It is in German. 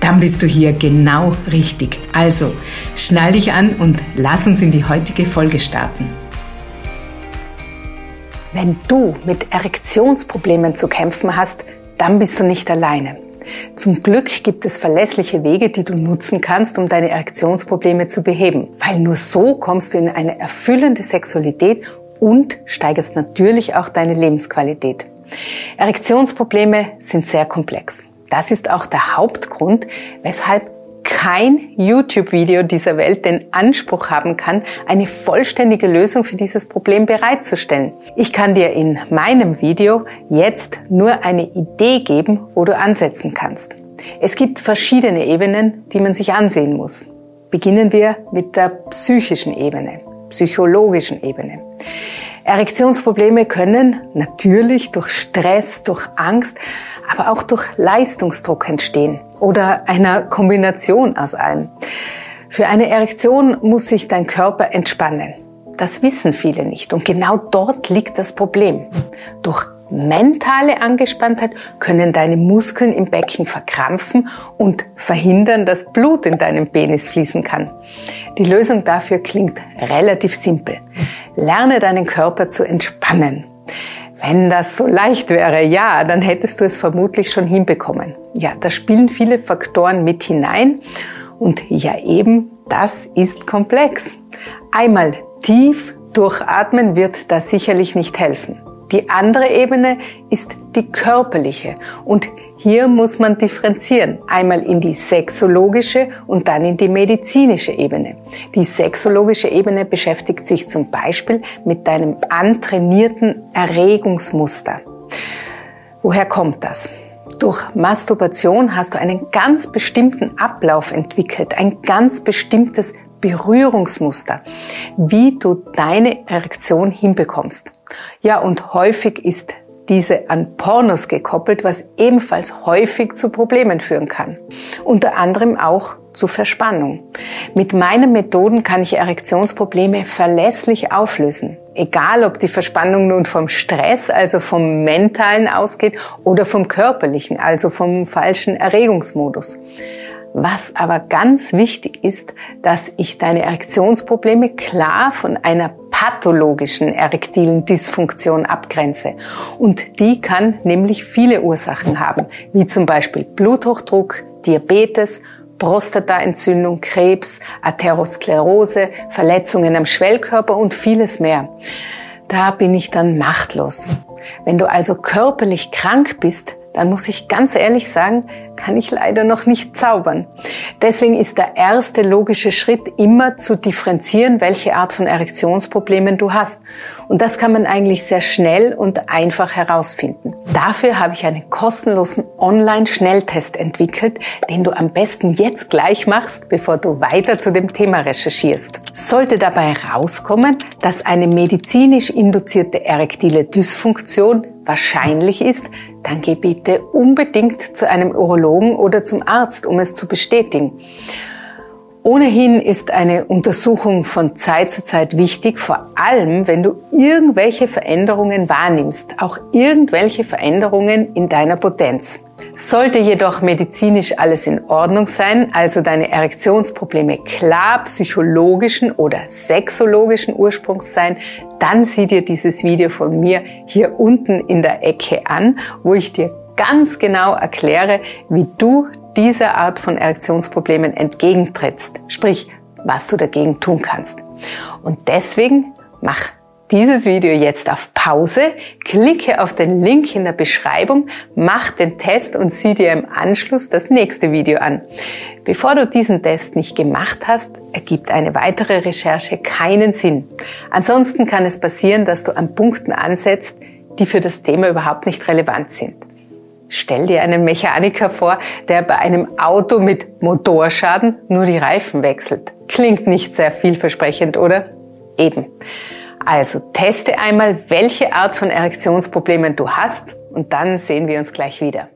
Dann bist du hier genau richtig. Also, schnall dich an und lass uns in die heutige Folge starten. Wenn du mit Erektionsproblemen zu kämpfen hast, dann bist du nicht alleine. Zum Glück gibt es verlässliche Wege, die du nutzen kannst, um deine Erektionsprobleme zu beheben, weil nur so kommst du in eine erfüllende Sexualität und steigerst natürlich auch deine Lebensqualität. Erektionsprobleme sind sehr komplex. Das ist auch der Hauptgrund, weshalb kein YouTube-Video dieser Welt den Anspruch haben kann, eine vollständige Lösung für dieses Problem bereitzustellen. Ich kann dir in meinem Video jetzt nur eine Idee geben, wo du ansetzen kannst. Es gibt verschiedene Ebenen, die man sich ansehen muss. Beginnen wir mit der psychischen Ebene, psychologischen Ebene. Erektionsprobleme können natürlich durch Stress, durch Angst, aber auch durch Leistungsdruck entstehen oder einer Kombination aus allem. Für eine Erektion muss sich dein Körper entspannen. Das wissen viele nicht und genau dort liegt das Problem. Durch mentale Angespanntheit können deine Muskeln im Becken verkrampfen und verhindern, dass Blut in deinem Penis fließen kann. Die Lösung dafür klingt relativ simpel. Lerne deinen Körper zu entspannen. Wenn das so leicht wäre, ja, dann hättest du es vermutlich schon hinbekommen. Ja, da spielen viele Faktoren mit hinein und ja eben, das ist komplex. Einmal tief durchatmen wird da sicherlich nicht helfen. Die andere Ebene ist die körperliche und hier muss man differenzieren. Einmal in die sexologische und dann in die medizinische Ebene. Die sexologische Ebene beschäftigt sich zum Beispiel mit deinem antrainierten Erregungsmuster. Woher kommt das? Durch Masturbation hast du einen ganz bestimmten Ablauf entwickelt, ein ganz bestimmtes Berührungsmuster, wie du deine Erektion hinbekommst. Ja, und häufig ist diese an Pornos gekoppelt, was ebenfalls häufig zu Problemen führen kann. Unter anderem auch zu Verspannung. Mit meinen Methoden kann ich Erektionsprobleme verlässlich auflösen. Egal, ob die Verspannung nun vom Stress, also vom mentalen ausgeht oder vom körperlichen, also vom falschen Erregungsmodus. Was aber ganz wichtig ist, dass ich deine Erektionsprobleme klar von einer pathologischen erektilen Dysfunktion abgrenze. Und die kann nämlich viele Ursachen haben, wie zum Beispiel Bluthochdruck, Diabetes, Prostataentzündung, Krebs, Atherosklerose, Verletzungen am Schwellkörper und vieles mehr. Da bin ich dann machtlos. Wenn du also körperlich krank bist, dann muss ich ganz ehrlich sagen, kann ich leider noch nicht zaubern. Deswegen ist der erste logische Schritt immer zu differenzieren, welche Art von Erektionsproblemen du hast. Und das kann man eigentlich sehr schnell und einfach herausfinden. Dafür habe ich einen kostenlosen Online-Schnelltest entwickelt, den du am besten jetzt gleich machst, bevor du weiter zu dem Thema recherchierst. Sollte dabei herauskommen, dass eine medizinisch induzierte erektile Dysfunktion wahrscheinlich ist, dann geh bitte unbedingt zu einem Urologen oder zum Arzt, um es zu bestätigen. Ohnehin ist eine Untersuchung von Zeit zu Zeit wichtig, vor allem wenn du irgendwelche Veränderungen wahrnimmst, auch irgendwelche Veränderungen in deiner Potenz. Sollte jedoch medizinisch alles in Ordnung sein, also deine Erektionsprobleme klar psychologischen oder sexologischen Ursprungs sein, dann sieh dir dieses Video von mir hier unten in der Ecke an, wo ich dir ganz genau erkläre, wie du dieser Art von Erektionsproblemen entgegentrittst, sprich, was du dagegen tun kannst. Und deswegen mach dieses Video jetzt auf Pause, klicke auf den Link in der Beschreibung, mach den Test und sieh dir im Anschluss das nächste Video an. Bevor du diesen Test nicht gemacht hast, ergibt eine weitere Recherche keinen Sinn. Ansonsten kann es passieren, dass du an Punkten ansetzt, die für das Thema überhaupt nicht relevant sind. Stell dir einen Mechaniker vor, der bei einem Auto mit Motorschaden nur die Reifen wechselt. Klingt nicht sehr vielversprechend, oder? Eben. Also teste einmal, welche Art von Erektionsproblemen du hast und dann sehen wir uns gleich wieder.